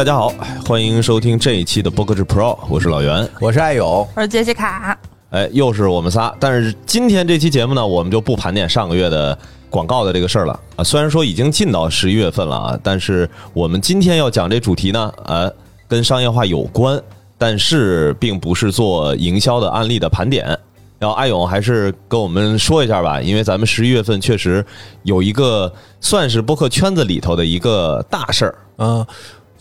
大家好，欢迎收听这一期的播客制 Pro，我是老袁，我是爱友，我是杰西卡。哎，又是我们仨。但是今天这期节目呢，我们就不盘点上个月的广告的这个事儿了啊。虽然说已经进到十一月份了啊，但是我们今天要讲这主题呢，呃，跟商业化有关，但是并不是做营销的案例的盘点。然后阿勇还是跟我们说一下吧，因为咱们十一月份确实有一个算是播客圈子里头的一个大事儿。嗯，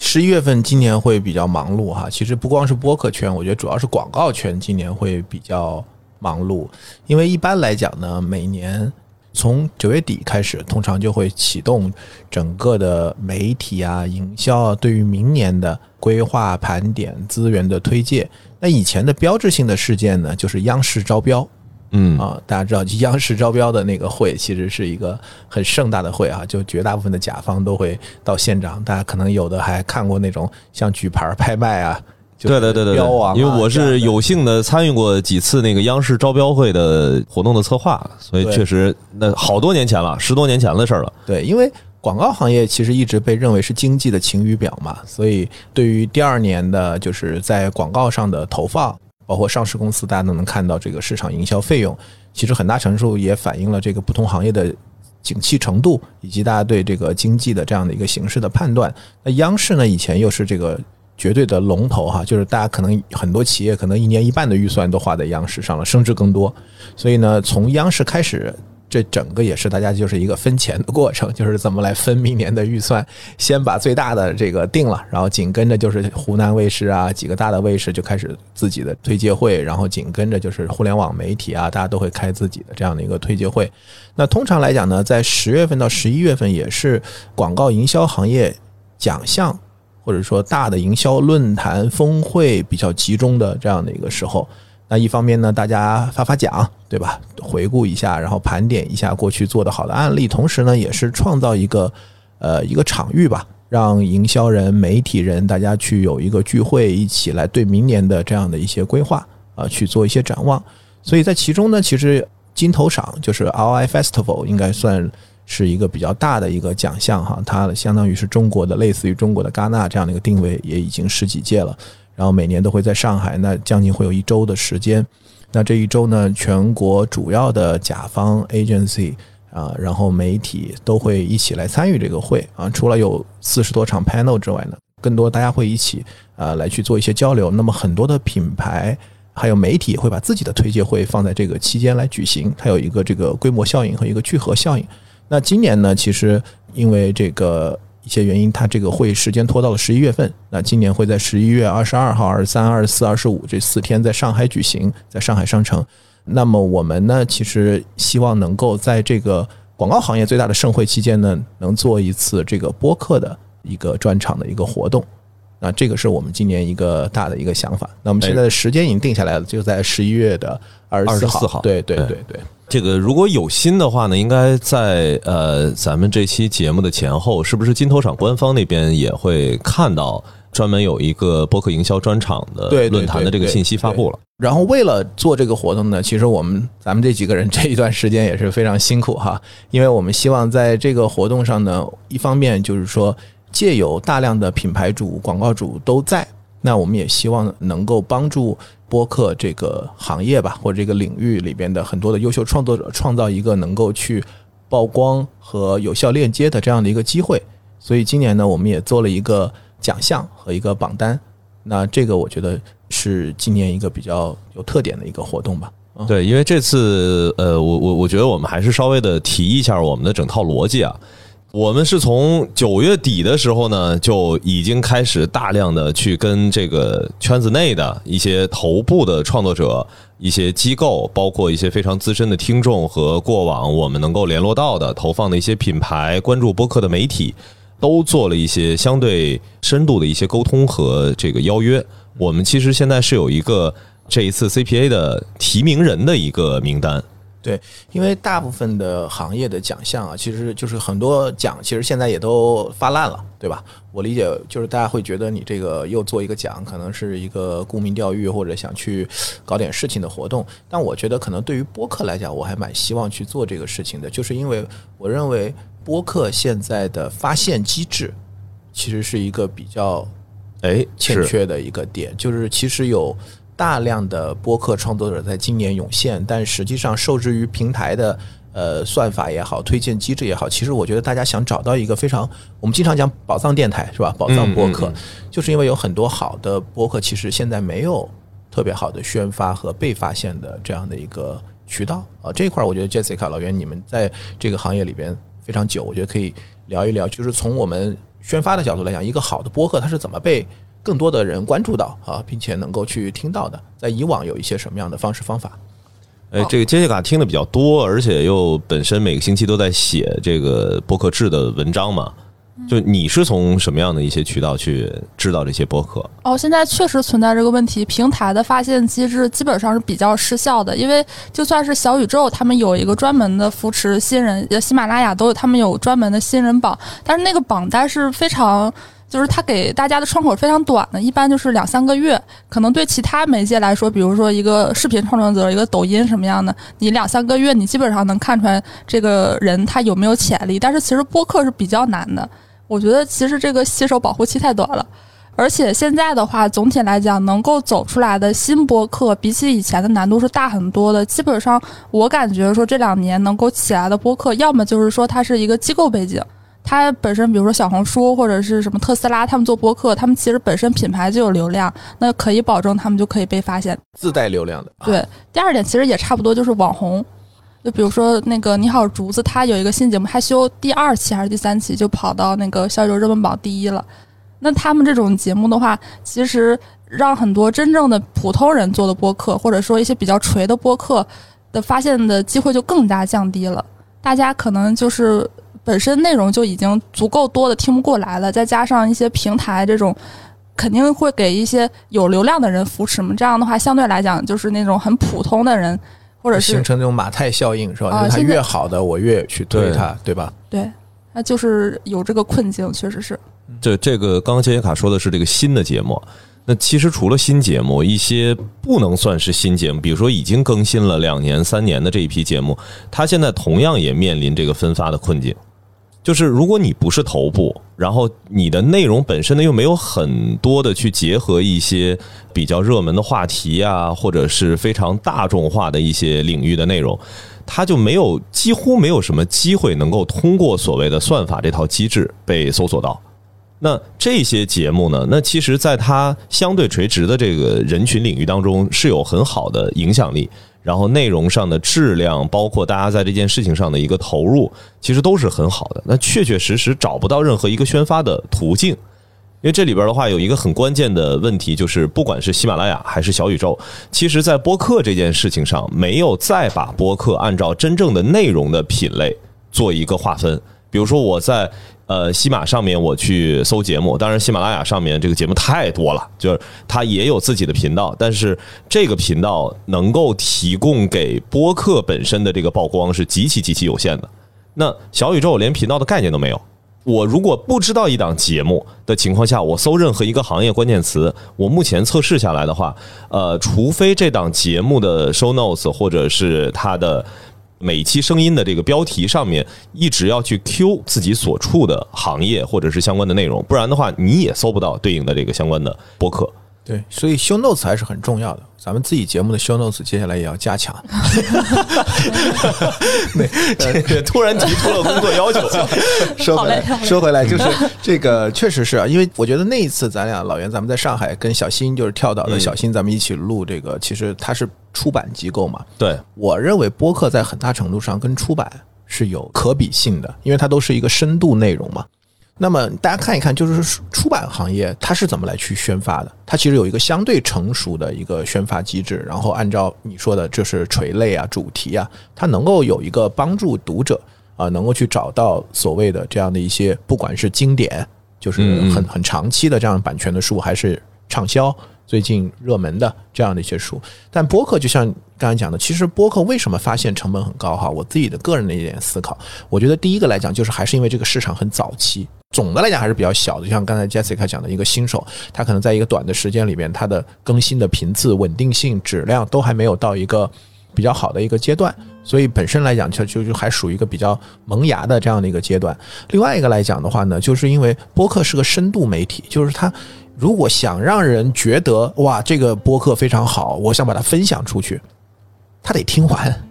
十一月份今年会比较忙碌哈。其实不光是播客圈，我觉得主要是广告圈今年会比较忙碌，因为一般来讲呢，每年从九月底开始，通常就会启动整个的媒体啊、营销啊，对于明年的规划、盘点、资源的推介。那以前的标志性的事件呢，就是央视招标。嗯啊，大家知道，央视招标的那个会其实是一个很盛大的会啊，就绝大部分的甲方都会到现场。大家可能有的还看过那种像举牌拍卖啊，对对对对。因为我是有幸的参与过几次那个央视招标会的活动的策划，所以确实那好多年前了，十多年前的事儿了。对，因为广告行业其实一直被认为是经济的晴雨表嘛，所以对于第二年的就是在广告上的投放。包括上市公司，大家都能看到这个市场营销费用，其实很大程度也反映了这个不同行业的景气程度，以及大家对这个经济的这样的一个形势的判断。那央视呢，以前又是这个绝对的龙头哈，就是大家可能很多企业可能一年一半的预算都花在央视上了，甚至更多。所以呢，从央视开始。这整个也是大家就是一个分钱的过程，就是怎么来分明年的预算，先把最大的这个定了，然后紧跟着就是湖南卫视啊几个大的卫视就开始自己的推介会，然后紧跟着就是互联网媒体啊，大家都会开自己的这样的一个推介会。那通常来讲呢，在十月份到十一月份也是广告营销行业奖项或者说大的营销论坛峰会比较集中的这样的一个时候。那一方面呢，大家发发奖，对吧？回顾一下，然后盘点一下过去做的好的案例，同时呢，也是创造一个呃一个场域吧，让营销人、媒体人大家去有一个聚会，一起来对明年的这样的一些规划啊去做一些展望。所以在其中呢，其实金头赏就是 RI Festival 应该算是一个比较大的一个奖项哈，它相当于是中国的类似于中国的戛纳这样的一个定位，也已经十几届了。然后每年都会在上海，那将近会有一周的时间。那这一周呢，全国主要的甲方 agency 啊，然后媒体都会一起来参与这个会啊。除了有四十多场 panel 之外呢，更多大家会一起啊来去做一些交流。那么很多的品牌还有媒体会把自己的推介会放在这个期间来举行，它有一个这个规模效应和一个聚合效应。那今年呢，其实因为这个。一些原因，它这个会时间拖到了十一月份。那今年会在十一月二十二号、二十三、二十四、二十五这四天在上海举行，在上海商城。那么我们呢，其实希望能够在这个广告行业最大的盛会期间呢，能做一次这个播客的一个专场的一个活动。那这个是我们今年一个大的一个想法。那我们现在的时间已经定下来了，就在十一月的二十四号。对对对对。这个如果有心的话呢，应该在呃咱们这期节目的前后，是不是金投厂官方那边也会看到专门有一个播客营销专场的论坛的这个信息发布了？然后为了做这个活动呢，其实我们咱们这几个人这一段时间也是非常辛苦哈，因为我们希望在这个活动上呢，一方面就是说借有大量的品牌主、广告主都在，那我们也希望能够帮助。播客这个行业吧，或者这个领域里边的很多的优秀创作者，创造一个能够去曝光和有效链接的这样的一个机会。所以今年呢，我们也做了一个奖项和一个榜单。那这个我觉得是今年一个比较有特点的一个活动吧。对，因为这次呃，我我我觉得我们还是稍微的提一下我们的整套逻辑啊。我们是从九月底的时候呢，就已经开始大量的去跟这个圈子内的一些头部的创作者、一些机构，包括一些非常资深的听众和过往我们能够联络到的投放的一些品牌、关注播客的媒体，都做了一些相对深度的一些沟通和这个邀约。我们其实现在是有一个这一次 CPA 的提名人的一个名单。对，因为大部分的行业的奖项啊，其实就是很多奖，其实现在也都发烂了，对吧？我理解就是大家会觉得你这个又做一个奖，可能是一个沽名钓誉或者想去搞点事情的活动。但我觉得可能对于播客来讲，我还蛮希望去做这个事情的，就是因为我认为播客现在的发现机制其实是一个比较哎，欠缺的一个点，就是其实有大量的播客创作者在今年涌现，但实际上受制于平台的呃算法也好，推荐机制也好，其实我觉得大家想找到一个非常，我们经常讲宝藏电台是吧？宝藏播客，嗯就是因为有很多好的播客，其实现在没有特别好的宣发和被发现的这样的一个渠道啊。这一块儿我觉得 Jessica 老袁你们在这个行业里边非常久，我觉得可以聊一聊，就是从我们宣发的角度来讲，一个好的播客它是怎么被更多的人关注到啊，并且能够去听到的，在以往有一些什么样的方式方法？哎，这个杰西卡听的比较多，而且又本身每个星期都在写这个博客制的文章嘛。就你是从什么样的一些渠道去知道这些播客？哦，现在确实存在这个问题，平台的发现机制基本上是比较失效的，因为就算是小宇宙，他们有一个专门的扶持新人，呃喜马拉雅都有他们有专门的新人榜，但是那个榜单是非常。就是它给大家的窗口非常短的，一般就是两三个月。可能对其他媒介来说，比如说一个视频创作者、一个抖音什么样的，你两三个月，你基本上能看出来这个人他有没有潜力。但是其实播客是比较难的，我觉得其实这个新手保护期太短了。而且现在的话，总体来讲，能够走出来的新播客，比起以前的难度是大很多的。基本上，我感觉说这两年能够起来的播客，要么就是说它是一个机构背景，它本身比如说小红书或者是什么特斯拉，他们做播客，他们其实本身品牌就有流量，那可以保证他们就可以被发现。自带流量的，啊对，第二点其实也差不多，就是网红。就比如说那个你好竹子，他有一个新节目，他修第二期还是第三期就跑到那个小宇宙热门榜第一了。那他们这种节目的话，其实让很多真正的普通人做的播客，或者说一些比较锤的播客的发现的机会就更加降低了。大家可能就是本身内容就已经足够多的听不过来了，再加上一些平台这种。肯定会给一些有流量的人扶持嘛，这样的话，相对来讲就是那种很普通的人，或者是形成那种马太效应是吧？就是它啊现在越好的，我越去推对它，对吧？对，那就是有这个困境，确实是。这这个刚刚杰西卡说的是这个新的节目，那其实除了新节目，一些不能算是新节目，比如说已经更新了两年、三年的这一批节目，它现在同样也面临这个分发的困境。就是如果你不是头部，然后你的内容本身呢又没有很多的去结合一些比较热门的话题啊，或者是非常大众化的一些领域的内容，它就没有几乎没有什么机会能够通过所谓的算法这套机制被搜索到。那这些节目呢？那其实，在它相对垂直的这个人群领域当中，是有很好的影响力。然后内容上的质量，包括大家在这件事情上的一个投入，其实都是很好的。那确确实实找不到任何一个宣发的途径，因为这里边的话有一个很关键的问题，就是不管是喜马拉雅还是小宇宙，其实在播客这件事情上，没有再把播客按照真正的内容的品类做一个划分。比如说我在呃喜马上面我去搜节目，当然喜马拉雅上面这个节目太多了，就是它也有自己的频道，但是这个频道能够提供给播客本身的这个曝光是极其极其有限的。那小宇宙连频道的概念都没有。我如果不知道一档节目的情况下，我搜任何一个行业关键词，我目前测试下来的话，呃，除非这档节目的 show notes 或者是它的每期声音的这个标题上面一直要去 Q 自己所处的行业或者是相关的内容，不然的话你也搜不到对应的这个相关的播客。对，所以 show notes 还是很重要的。咱们自己节目的 show notes 接下来也要加强。突然提出了工作要求，说回来说回来，就是这个确实是啊，因为我觉得那一次咱俩老袁咱们在上海跟小新就是跳岛的小新，咱们一起录这个，其实它是出版机构嘛。对，我认为播客在很大程度上跟出版是有可比性的，因为它都是一个深度内容嘛。那么大家看一看，就是出版行业它是怎么来去宣发的？它其实有一个相对成熟的一个宣发机制，然后按照你说的，就是垂类啊、主题啊，它能够有一个帮助读者啊，能够去找到所谓的这样的一些，不管是经典，就是很很长期的这样版权的书，还是畅销最近热门的这样的一些书。但播客就像刚才讲的，其实播客为什么发现成本很高哈？我自己的个人的一点思考，我觉得第一个来讲，就是还是因为这个市场很早期。总的来讲还是比较小的，就像刚才 Jessica 讲的一个新手，他可能在一个短的时间里面，他的更新的频次、稳定性、质量都还没有到一个比较好的一个阶段，所以本身来讲就就就还属于一个比较萌芽的这样的一个阶段。另外一个来讲的话呢，就是因为播客是个深度媒体，就是它如果想让人觉得哇，这个播客非常好，我想把它分享出去，他得听完，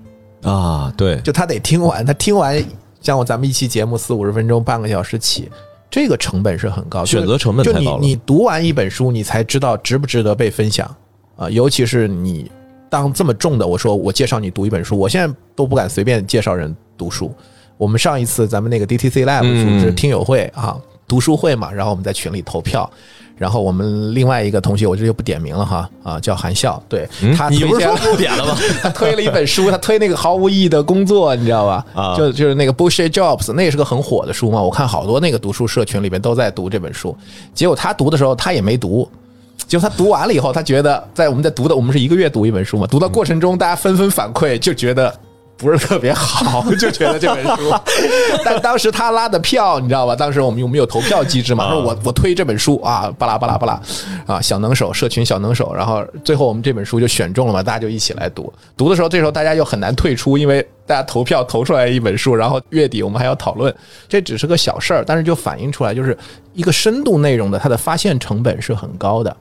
啊，对，就他得听完，他听完，像我咱们一期节目四五十分钟、半个小时起，这个成本是很高，选择成本就你太高了你读完一本书，你才知道值不值得被分享啊、尤其是你当这么重的，我说我介绍你读一本书，我现在都不敢随便介绍人读书。我们上一次咱们那个 DTC Lab 嗯组织听友会啊，读书会嘛，然后我们在群里投票。然后我们另外一个同学，我这就不点名了哈，啊，叫韩笑，对、嗯他你不是说不点了吗？他推了一本书，他推那个毫无意义的工作，你知道吧？啊就就是那个 bullshit jobs，那也是个很火的书嘛。我看好多那个读书社群里边都在读这本书，结果他读的时候他也没读。结果他读完了以后，他觉得在我们在读的，我们是一个月读一本书嘛，读的过程中大家纷纷反馈，就觉得不是特别好，就觉得这本书。但当时他拉的票，你知道吧？当时我们有没有投票机制嘛？啊说我我推这本书啊，巴拉巴拉巴拉啊，小能手社群小能手，然后最后我们这本书就选中了嘛，大家就一起来读。读的时候，这时候大家又很难退出，因为大家投票投出来一本书，然后月底我们还要讨论，这只是个小事儿，但是就反映出来，就是一个深度内容的它的发现成本是很高的。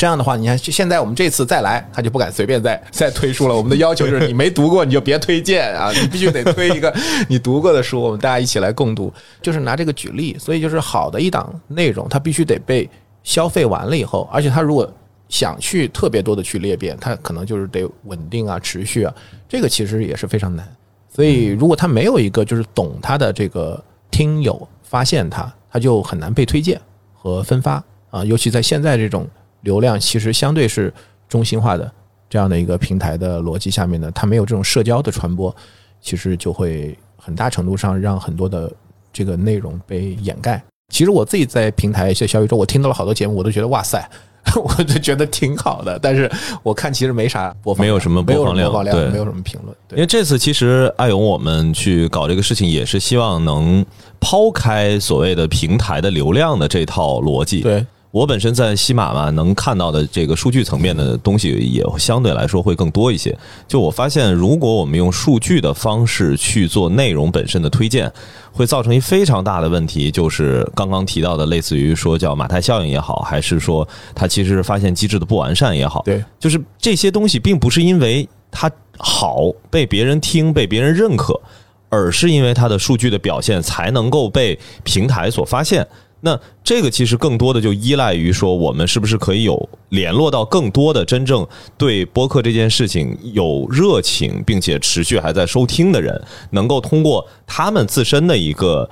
这样的话，你看现在我们这次再来，他就不敢随便再再推书了。我们的要求就是你没读过你就别推荐啊，你必须得推一个 你读过的书，我们大家一起来共读。就是拿这个举例，所以就是好的一档内容，它必须得被消费完了以后，而且它如果想去特别多的去裂变，它可能就是得稳定啊、持续啊，这个其实也是非常难。所以如果他没有一个就是懂他的这个听友发现他，他就很难被推荐和分发啊，尤其在现在这种流量其实相对是中心化的这样的一个平台的逻辑下面呢，它没有这种社交的传播，其实就会很大程度上让很多的这个内容被掩盖。其实我自己在平台一些小宇宙，我听到了好多节目，我都觉得哇塞，我就觉得挺好的。但是我看其实没啥播放，没有什么播放量播放量，对没有什么评论。对因为这次其实艾勇我们去搞这个事情，也是希望能抛开所谓的平台的流量的这套逻辑。对，我本身在西马嘛，能看到的这个数据层面的东西也相对来说会更多一些。就我发现，如果我们用数据的方式去做内容本身的推荐，会造成一非常大的问题，就是刚刚提到的，类似于说叫马太效应也好，还是说它其实是发现机制的不完善也好，对，就是这些东西并不是因为它好被别人听、被别人认可，而是因为它的数据的表现才能够被平台所发现。那这个其实更多的就依赖于说，我们是不是可以有联络到更多的真正对播客这件事情有热情，并且持续还在收听的人，能够通过他们自身的一个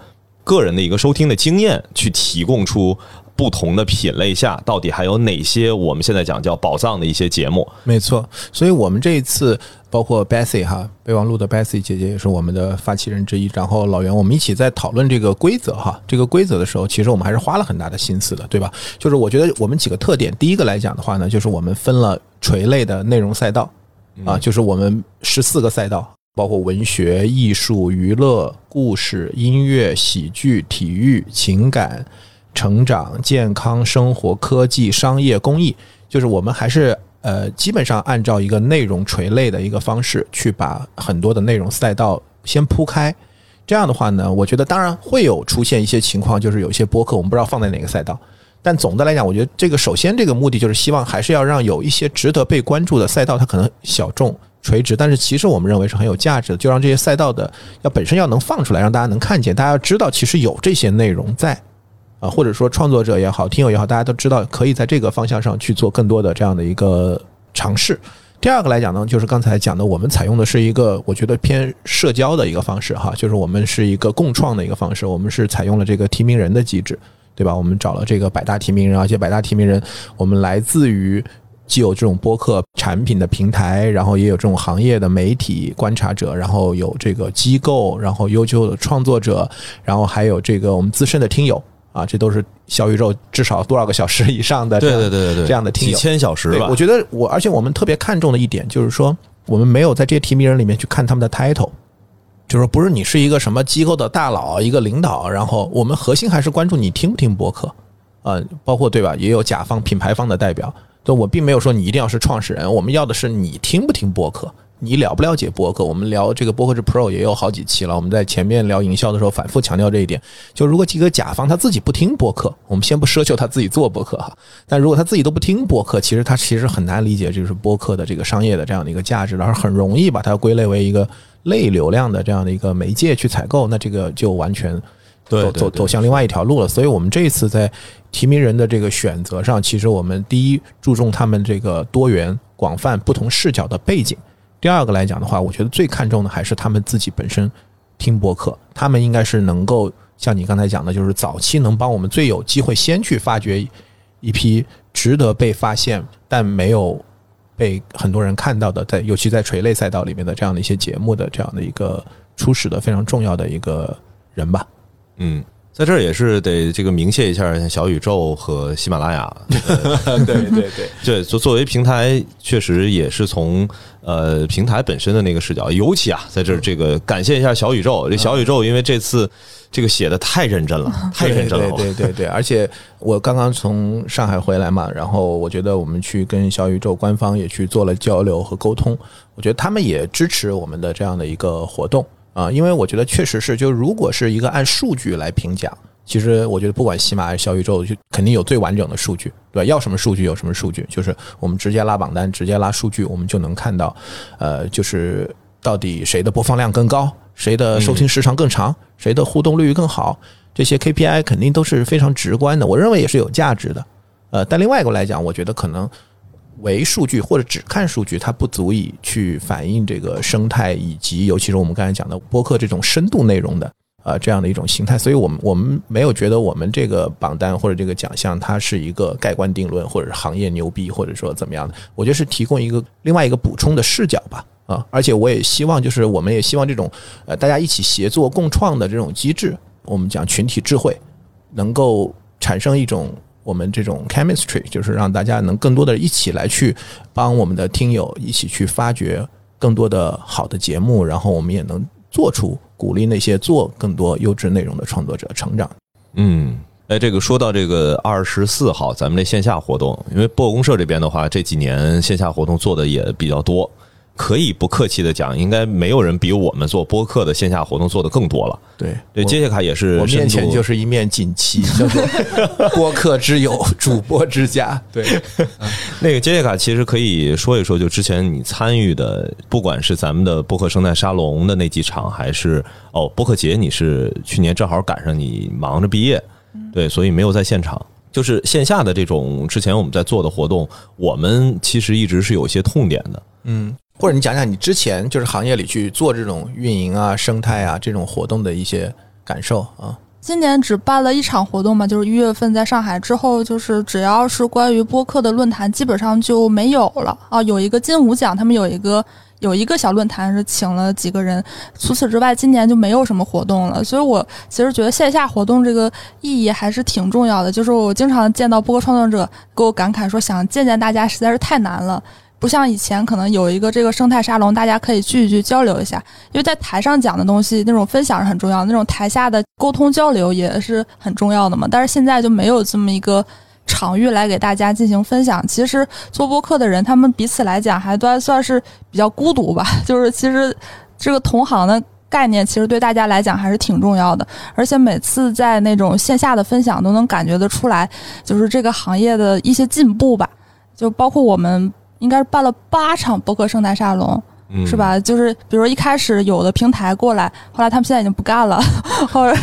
个人的一个收听的经验，去提供出不同的品类下到底还有哪些我们现在讲叫宝藏的一些节目。没错，所以我们这一次包括 Bessy 哈备忘录的 Bessy 姐姐也是我们的发起人之一，然后老袁我们一起在讨论这个规则哈，这个规则的时候，其实我们还是花了很大的心思的，对吧？就是我觉得我们几个特点，第一个来讲的话呢，就是我们分了垂类的内容赛道啊，就是我们十四个赛道。包括文学、艺术、娱乐、故事、音乐、喜剧、体育、情感、成长、健康、生活、科技、商业、公益，就是我们还是呃，基本上按照一个内容垂类的一个方式，去把很多的内容赛道先铺开。这样的话呢，我觉得当然会有出现一些情况，就是有一些播客我们不知道放在哪个赛道。但总的来讲，我觉得这个首先这个目的就是希望还是要让有一些值得被关注的赛道，它可能小众垂直，但是其实我们认为是很有价值的，就让这些赛道的要本身要能放出来，让大家能看见，大家要知道其实有这些内容在。啊，或者说创作者也好，听友也好，大家都知道可以在这个方向上去做更多的这样的一个尝试。第二个来讲呢，就是刚才讲的，我们采用的是一个我觉得偏社交的一个方式哈，就是我们是一个共创的一个方式，我们是采用了这个提名人的机制，对吧？我们找了这个百大提名人，而且百大提名人我们来自于既有这种播客产品的平台，然后也有这种行业的媒体观察者，然后有这个机构，然后优秀的创作者，然后还有这个我们资深的听友啊，这都是小宇宙至少多少个小时以上的这样对对对对对，这样的听友几千小时对，吧我。觉得我，而且我们特别看重的一点就是说，我们没有在这些提名人里面去看他们的 title，就是说不是你是一个什么机构的大佬、一个领导，然后我们核心还是关注你听不听播客，啊，包括对吧？也有甲方、品牌方的代表，我并没有说你一定要是创始人，我们要的是你听不听播客，你了不了解播客？我们聊这个播客是 Pro 也有好几期了。我们在前面聊营销的时候反复强调这一点。就如果几个甲方他自己不听播客，我们先不奢求他自己做播客哈。但如果他自己都不听播客，其实他其实很难理解就是播客的这个商业的这样的一个价值，而很容易把它归类为一个类流量的这样的一个媒介去采购，那这个就完全走走走向另外一条路了。所以我们这一次在提名人的这个选择上，其实我们第一注重他们这个多元、广泛、不同视角的背景。第二个来讲的话，我觉得最看重的还是他们自己本身听播客，他们应该是能够像你刚才讲的，就是早期能帮我们最有机会先去发掘一批值得被发现但没有被很多人看到的，在尤其在垂类赛道里面的这样的一些节目的这样的一个初始的非常重要的一个人吧。嗯。在这儿也是得这个明谢一下小宇宙和喜马拉雅，对对对对，作作为平台，确实也是从呃平台本身的那个视角，尤其啊，在这儿这个感谢一下小宇宙，这小宇宙因为这次这个写的太认真了，太认真了，对对对，而且我刚刚从上海回来嘛，然后我觉得我们去跟小宇宙官方也去做了交流和沟通，我觉得他们也支持我们的这样的一个活动。啊，因为我觉得确实是，就如果是一个按数据来评奖，其实我觉得不管喜马还是小宇宙，就肯定有最完整的数据，对吧？要什么数据有什么数据，就是我们直接拉榜单，直接拉数据，我们就能看到，呃，就是到底谁的播放量更高，谁的收听时长更长，谁的互动率更好，这些 KPI 肯定都是非常直观的，我认为也是有价值的。呃，但另外一个来讲，我觉得可能。为数据或者只看数据，它不足以去反映这个生态，以及尤其是我们刚才讲的播客这种深度内容的呃这样的一种形态。所以，我们我们没有觉得我们这个榜单或者这个奖项它是一个盖棺定论，或者是行业牛逼，或者说怎么样的。我觉得是提供一个另外一个补充的视角吧。啊，而且我也希望，就是我们也希望这种呃大家一起协作共创的这种机制，我们讲群体智慧，能够产生一种。我们这种 chemistry 就是让大家能更多的一起来去帮我们的听友一起去发掘更多的好的节目，然后我们也能做出鼓励那些做更多优质内容的创作者成长。嗯，哎，这个说到这个二十四号咱们这线下活动，因为播公社这边的话，这几年线下活动做的也比较多。可以不客气的讲，应该没有人比我们做播客的线下活动做的更多了。对对，杰西卡也是，我面前就是一面锦旗，叫做 播客之友，主播之家。对，那个杰西卡其实可以说一说，就之前你参与的，不管是咱们的播客生态沙龙的那几场，还是哦播客节，你是去年正好赶上你忙着毕业，对，所以没有在现场。就是线下的这种之前我们在做的活动，我们其实一直是有一些痛点的，嗯。或者你讲讲你之前就是行业里去做这种运营啊、生态啊这种活动的一些感受啊。今年只办了一场活动嘛，就是一月份在上海之后，就是只要是关于播客的论坛，基本上就没有了啊。有一个金舞奖，他们有一个有一个小论坛是请了几个人，除此之外，今年就没有什么活动了。所以我其实觉得线下活动这个意义还是挺重要的。就是我经常见到播客创作者给我感慨说，想见见大家实在是太难了。不像以前，可能有一个这个生态沙龙，大家可以聚一聚，交流一下。因为在台上讲的东西，那种分享是很重要，那种台下的沟通交流也是很重要的嘛。但是现在就没有这么一个场域来给大家进行分享。其实做播客的人，他们彼此来讲还都算是比较孤独吧。就是其实这个同行的概念，其实对大家来讲还是挺重要的。而且每次在那种线下的分享，都能感觉得出来，就是这个行业的一些进步吧。就包括我们。应该是办了八场博客生态沙龙，是吧？就是比如说一开始有的平台过来，后来他们现在已经不干了，后来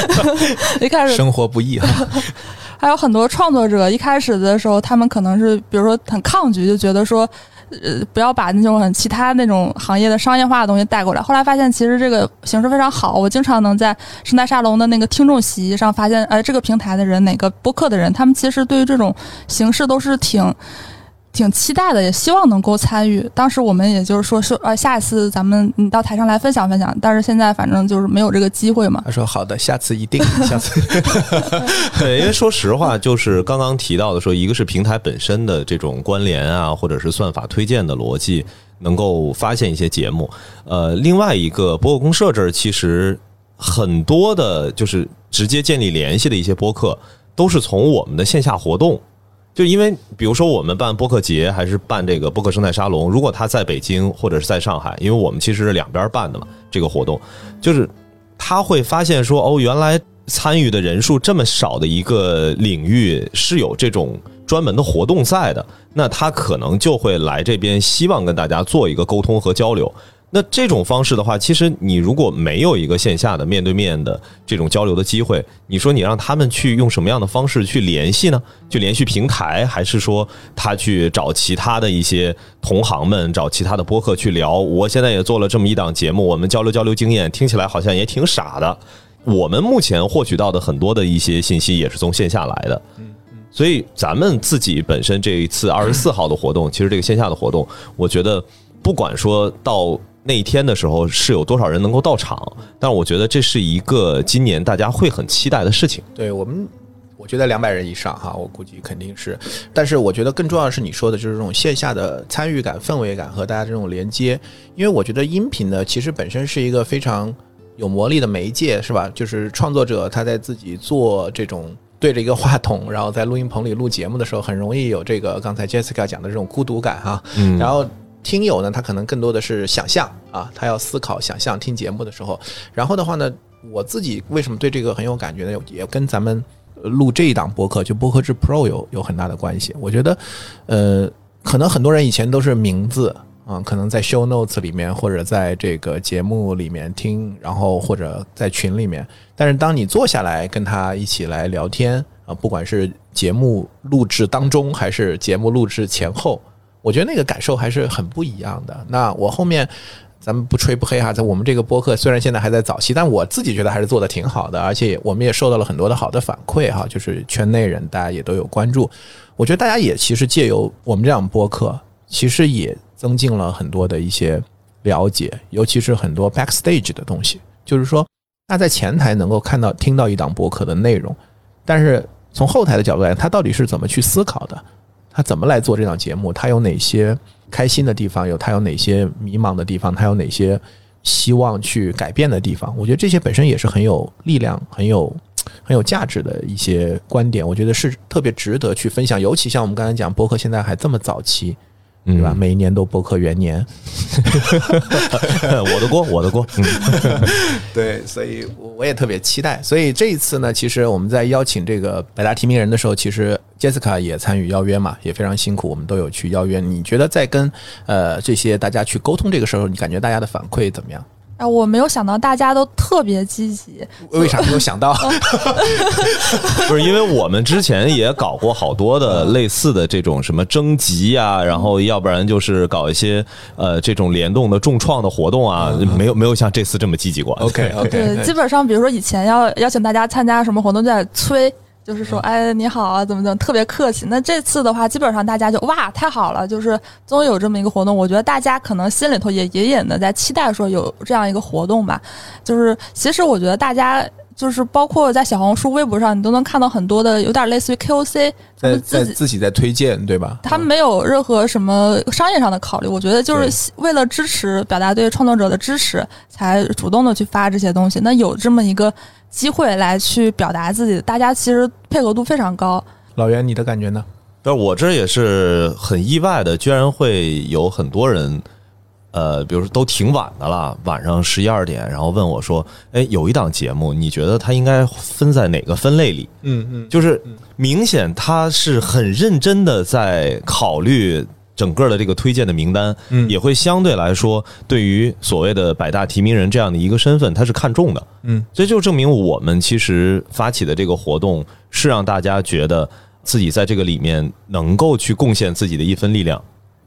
一开始生活不易哈。还有很多创作者一开始的时候，他们可能是比如说很抗拒，就觉得说呃不要把那种很其他那种行业的商业化的东西带过来。后来发现其实这个形式非常好，我经常能在生态沙龙的那个听众席上发现，哎，这个平台的人哪个播客的人，他们其实对于这种形式都是挺。挺期待的，也希望能够参与。当时我们也就是说，说呃，下一次咱们你到台上来分享分享。但是现在反正就是没有这个机会嘛。他说好的，下次一定，下次。对，因为说实话，就是刚刚提到的说，一个是平台本身的这种关联啊，或者是算法推荐的逻辑，能够发现一些节目。呃，另外一个播客公社这儿，其实很多的，就是直接建立联系的一些播客，都是从我们的线下活动。就因为比如说我们办播客节，还是办这个播客生态沙龙，如果他在北京或者是在上海，因为我们其实是两边办的嘛，这个活动就是他会发现说，哦，原来参与的人数这么少的一个领域是有这种专门的活动在的，那他可能就会来这边，希望跟大家做一个沟通和交流。那这种方式的话，其实你如果没有一个线下的面对面的这种交流的机会，你说你让他们去用什么样的方式去联系呢？去联系平台，还是说他去找其他的一些同行们，找其他的播客去聊？我现在也做了这么一档节目，我们交流交流经验，听起来好像也挺傻的。我们目前获取到的很多的一些信息也是从线下来的，所以咱们自己本身这一次二十四号的活动，其实这个线下的活动，我觉得不管说到那一天的时候是有多少人能够到场，但是我觉得这是一个今年大家会很期待的事情。对我们，我觉得两百人以上哈，我估计肯定是。但是我觉得更重要的是你说的，就是这种线下的参与感、氛围感和大家这种连接。因为我觉得音频呢，其实本身是一个非常有魔力的媒介，是吧？就是创作者他在自己做这种对着一个话筒，然后在录音棚里录节目的时候，很容易有这个刚才 Jessica 讲的这种孤独感哈。嗯然后听友呢，他可能更多的是想象啊，他要思考、想象听节目的时候。然后的话呢，我自己为什么对这个很有感觉呢？也跟咱们录这一档播客，就播客之 Pro 有有很大的关系。我觉得，呃，可能很多人以前都是名字啊，可能在 show notes 里面或者在这个节目里面听，然后或者在群里面。但是当你坐下来跟他一起来聊天啊，不管是节目录制当中还是节目录制前后，我觉得那个感受还是很不一样的。那我后面。咱们不吹不黑哈，在我们这个播客虽然现在还在早期，但我自己觉得还是做的挺好的，而且我们也受到了很多的好的反馈哈，就是圈内人大家也都有关注。我觉得大家也其实借由我们这样播客，其实也增进了很多的一些了解，尤其是很多 backstage 的东西，就是说他在前台能够看到、听到一档播客的内容，但是从后台的角度来，他到底是怎么去思考的？他怎么来做这档节目？他有哪些开心的地方？有他有哪些迷茫的地方？他有哪些希望去改变的地方？我觉得这些本身也是很有力量、很有很有价值的一些观点。我觉得是特别值得去分享。尤其像我们刚才讲，播客现在还这么早期，对吧？嗯每一年都播客元年，我的锅，我的锅。嗯 对，所以我我也特别期待。所以这一次呢，其实我们在邀请这个百大提名人的时候，其实 Jessica 也参与邀约嘛，也非常辛苦，我们都有去邀约。你觉得在跟呃这些大家去沟通这个时候，你感觉大家的反馈怎么样？啊，我没有想到大家都特别积极，为啥没有想到？不是因为我们之前也搞过好多的类似的这种什么征集啊，然后要不然就是搞一些呃这种联动的重创的活动啊，没有没有像这次这么积极过。OK OK，对，基本上比如说以前要邀请大家参加什么活动，就在催。就是说，哎，你好啊，怎么怎么，特别客气。那这次的话，基本上大家就哇，太好了，就是终于有这么一个活动。我觉得大家可能心里头也隐隐的在期待说有这样一个活动吧。就是其实我觉得大家就是包括在小红书、微博上，你都能看到很多的有点类似于 KOC，他在们自己在自己在推荐，对吧？他们没有任何什么商业上的考虑，我觉得就是为了支持表达对创作者的支持，才主动的去发这些东西。那有这么一个机会来去表达自己，大家其实配合度非常高。老袁，你的感觉呢？但是我这也是很意外的，居然会有很多人，呃，比如说都挺晚的了，晚上十一二点，然后问我说：“哎，有一档节目，你觉得它应该分在哪个分类里？”嗯嗯，就是明显他是很认真的在考虑整个的这个推荐的名单，嗯也会相对来说对于所谓的百大提名人这样的一个身份，他是看重的。嗯，所以就证明我们其实发起的这个活动是让大家觉得自己在这个里面能够去贡献自己的一份力量。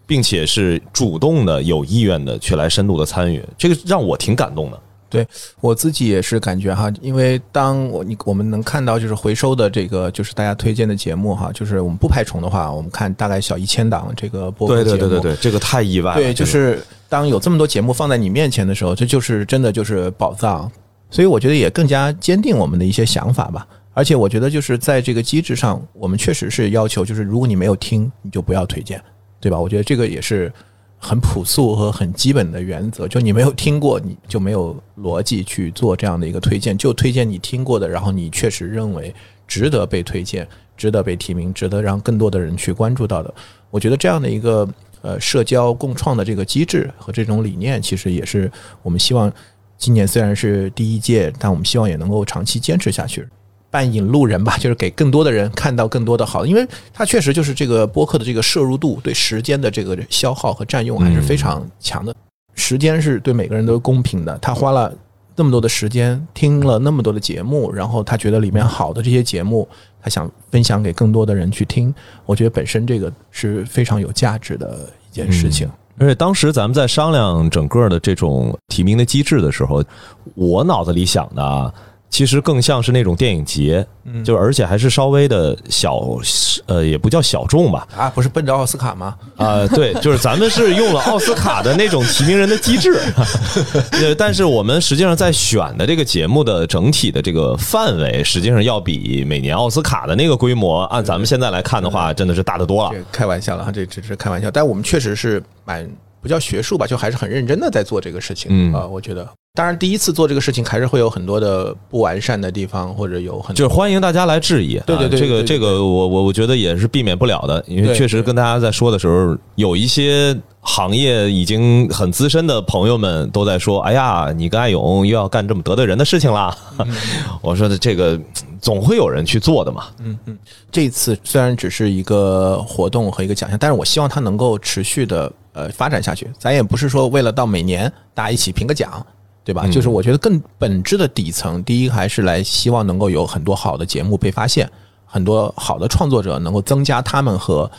并且是主动的、有意愿的去来深度的参与，这个让我挺感动的。对我自己也是感觉哈，因为当我你我们能看到就是回收的这个就是大家推荐的节目哈，就是我们不排重的话，我们看大概小一千档这个播客节目，对，这个太意外了。对，就是当有这么多节目放在你面前的时候，这就是真的就是宝藏。所以我觉得也更加坚定我们的一些想法吧。而且我觉得就是在这个机制上，我们确实是要求，就是如果你没有听，你就不要推荐，对吧？我觉得这个也是很朴素和很基本的原则。就你没有听过，你就没有逻辑去做这样的一个推荐，就推荐你听过的，然后你确实认为值得被推荐、值得被提名，值得让更多的人去关注到的。我觉得这样的一个呃社交共创的这个机制和这种理念，其实也是我们希望今年虽然是第一届，但我们希望也能够长期坚持下去。半引路人吧，就是给更多的人看到更多的好，因为它确实就是这个播客的这个摄入度，对时间的这个消耗和占用还是非常强的。时间是对每个人都公平的，他花了那么多的时间听了那么多的节目，然后他觉得里面好的这些节目，他想分享给更多的人去听，我觉得本身这个是非常有价值的一件事情。而且当时咱们在商量整个的这种提名的机制的时候，我脑子里想的啊。其实更像是那种电影节，就而且还是稍微的小，呃，也不叫小众吧。啊，不是奔着奥斯卡吗？啊，对，就是咱们是用了奥斯卡的那种提名人的机制。呃，但是我们实际上在选的这个节目的整体的这个范围，实际上要比每年奥斯卡的那个规模，按咱们现在来看的话，真的是大得多了。开玩笑了，这只是开玩笑。但我们确实是蛮不叫学术吧，就还是很认真的在做这个事情。嗯啊，我觉得。当然，第一次做这个事情还是会有很多的不完善的地方，或者有很就是欢迎大家来质疑。对对对，这个这个我我我觉得也是避免不了的，因为确实跟大家在说的时候，有一些行业已经很资深的朋友们都在说：“哎呀，你跟艾勇又要干这么得罪人的事情啦。” 我说的这个总会有人去做的嘛。嗯嗯，这次虽然只是一个活动和一个奖项，但是我希望它能够持续的呃发展下去。咱也不是说为了到每年大家一起评个奖。对吧？就是我觉得更本质的底层，第一还是来希望能够有很多好的节目被发现，很多好的创作者能够增加他们和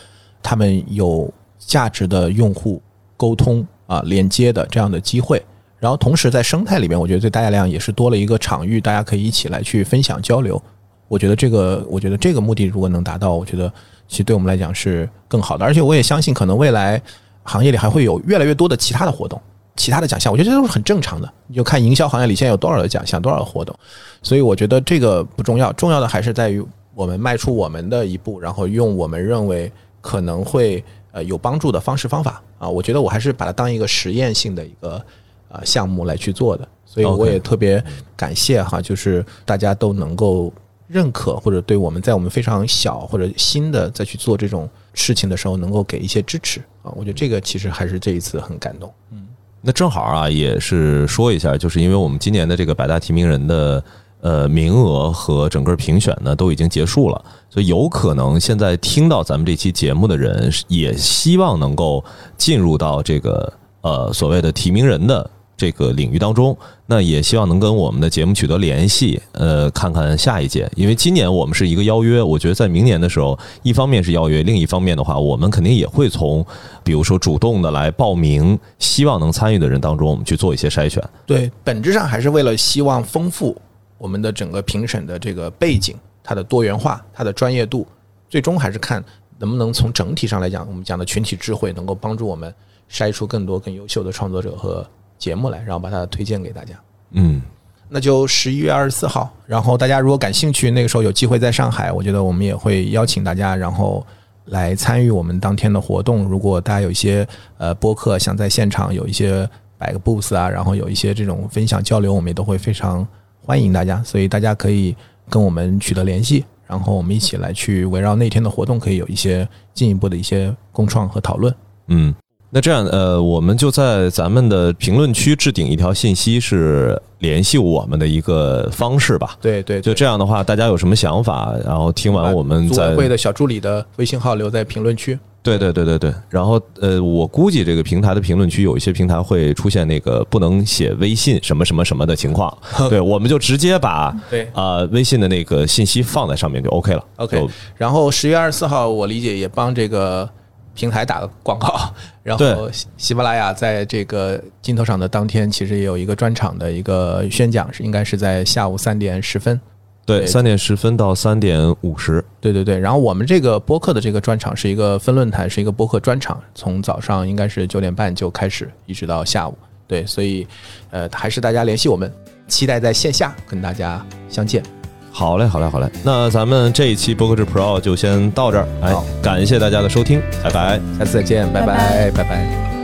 他们有价值的用户沟通啊连接的这样的机会。然后同时在生态里面，我觉得对大家量也是多了一个场域，大家可以一起来去分享交流。我觉得这个，我觉得这个目的如果能达到，我觉得其实对我们来讲是更好的。而且我也相信，可能未来行业里还会有越来越多的其他的活动。其他的奖项，我觉得这都是很正常的。你就看营销行业里现在有多少的奖项，多少活动，所以我觉得这个不重要，重要的还是在于我们迈出我们的一步，然后用我们认为可能会呃有帮助的方式方法啊。我觉得我还是把它当一个实验性的一个呃项目来去做的，所以我也特别感谢哈，就是大家都能够认可或者对我们在我们非常小或者新的再去做这种事情的时候，能够给一些支持啊。我觉得这个其实还是这一次很感动，嗯。那正好啊，也是说一下，就是因为我们今年的这个百大提名人的呃名额和整个评选呢都已经结束了，所以有可能现在听到咱们这期节目的人，也希望能够进入到这个呃所谓的提名人的。这个领域当中，那也希望能跟我们的节目取得联系，呃，看看下一届。因为今年我们是一个邀约，我觉得在明年的时候，一方面是邀约，另一方面的话，我们肯定也会从，比如说主动的来报名，希望能参与的人当中，我们去做一些筛选。对，本质上还是为了希望丰富我们的整个评审的这个背景，它的多元化，它的专业度，最终还是看能不能从整体上来讲，我们讲的群体智慧能够帮助我们筛出更多更优秀的创作者和。节目来，然后把它推荐给大家。嗯，那就十一月二十四号。然后大家如果感兴趣，那个时候有机会在上海，我觉得我们也会邀请大家，然后来参与我们当天的活动。如果大家有一些呃播客想在现场有一些摆个 booth 啊，然后有一些这种分享交流，我们也都会非常欢迎大家。所以大家可以跟我们取得联系，然后我们一起来去围绕那天的活动，可以有一些进一步的一些共创和讨论。嗯。那这样，呃，我们就在咱们的评论区置顶一条信息，是联系我们的一个方式吧？对对，就这样的话，大家有什么想法，然后听完我们在会的小助理的微信号留在评论区。对对对对对，然后呃，我估计这个平台的评论区有一些平台会出现那个不能写微信什么什么什么的情况，对，我们就直接把对啊微信的那个信息放在上面就 OK 了。OK，然后十月二十四号，我理解也帮这个。平台打个广告，然后喜马拉雅在这个镜头上的当天，其实也有一个专场的一个宣讲，是应该是在下午三点十分，对，三点十分到三点五十，对对对。然后我们这个播客的这个专场是一个分论坛，是一个播客专场，从早上应该是九点半就开始，一直到下午，对，所以呃，还是大家联系我们，期待在线下跟大家相见。好嘞，好嘞，好嘞。那咱们这一期播客制 Pro 就先到这儿，哎，感谢大家的收听，拜拜，下次再见，拜拜，拜拜。